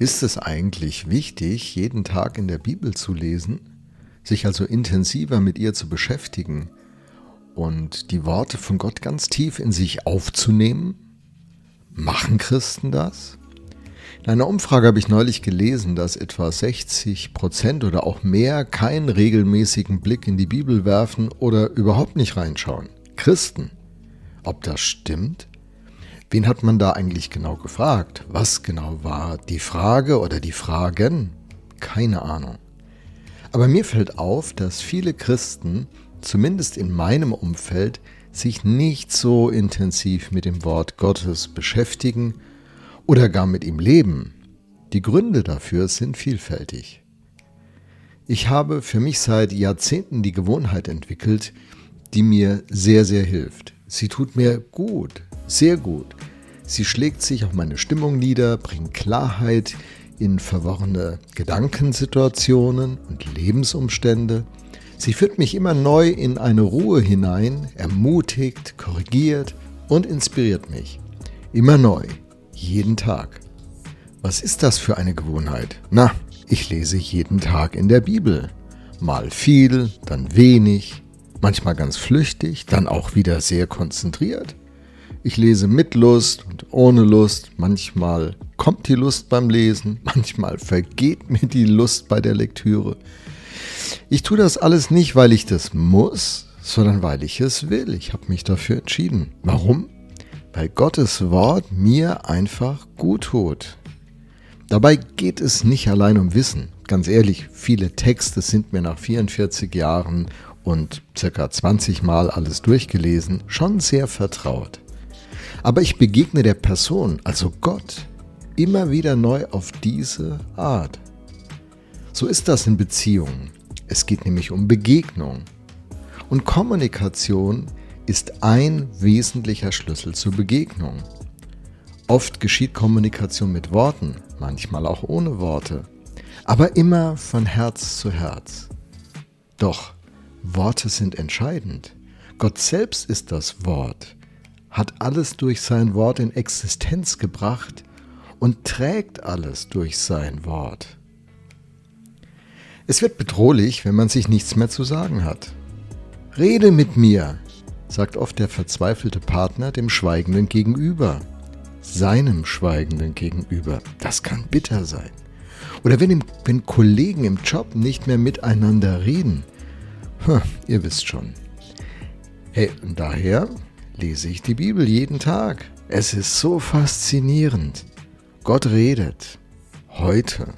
Ist es eigentlich wichtig, jeden Tag in der Bibel zu lesen, sich also intensiver mit ihr zu beschäftigen und die Worte von Gott ganz tief in sich aufzunehmen? Machen Christen das? In einer Umfrage habe ich neulich gelesen, dass etwa 60 Prozent oder auch mehr keinen regelmäßigen Blick in die Bibel werfen oder überhaupt nicht reinschauen. Christen. Ob das stimmt? Wen hat man da eigentlich genau gefragt? Was genau war die Frage oder die Fragen? Keine Ahnung. Aber mir fällt auf, dass viele Christen, zumindest in meinem Umfeld, sich nicht so intensiv mit dem Wort Gottes beschäftigen oder gar mit ihm leben. Die Gründe dafür sind vielfältig. Ich habe für mich seit Jahrzehnten die Gewohnheit entwickelt, die mir sehr, sehr hilft. Sie tut mir gut, sehr gut. Sie schlägt sich auf meine Stimmung nieder, bringt Klarheit in verworrene Gedankensituationen und Lebensumstände. Sie führt mich immer neu in eine Ruhe hinein, ermutigt, korrigiert und inspiriert mich. Immer neu, jeden Tag. Was ist das für eine Gewohnheit? Na, ich lese jeden Tag in der Bibel. Mal viel, dann wenig, manchmal ganz flüchtig, dann auch wieder sehr konzentriert. Ich lese mit Lust und ohne Lust. Manchmal kommt die Lust beim Lesen, manchmal vergeht mir die Lust bei der Lektüre. Ich tue das alles nicht, weil ich das muss, sondern weil ich es will. Ich habe mich dafür entschieden. Warum? Weil Gottes Wort mir einfach gut tut. Dabei geht es nicht allein um Wissen. Ganz ehrlich, viele Texte sind mir nach 44 Jahren und circa 20 Mal alles durchgelesen schon sehr vertraut. Aber ich begegne der Person, also Gott, immer wieder neu auf diese Art. So ist das in Beziehungen. Es geht nämlich um Begegnung. Und Kommunikation ist ein wesentlicher Schlüssel zur Begegnung. Oft geschieht Kommunikation mit Worten, manchmal auch ohne Worte, aber immer von Herz zu Herz. Doch Worte sind entscheidend. Gott selbst ist das Wort hat alles durch sein Wort in Existenz gebracht und trägt alles durch sein Wort. Es wird bedrohlich, wenn man sich nichts mehr zu sagen hat. Rede mit mir, sagt oft der verzweifelte Partner dem Schweigenden gegenüber, seinem Schweigenden gegenüber. Das kann bitter sein. Oder wenn, wenn Kollegen im Job nicht mehr miteinander reden. Hm, ihr wisst schon. Hey, und daher lese ich die Bibel jeden Tag. Es ist so faszinierend. Gott redet. Heute.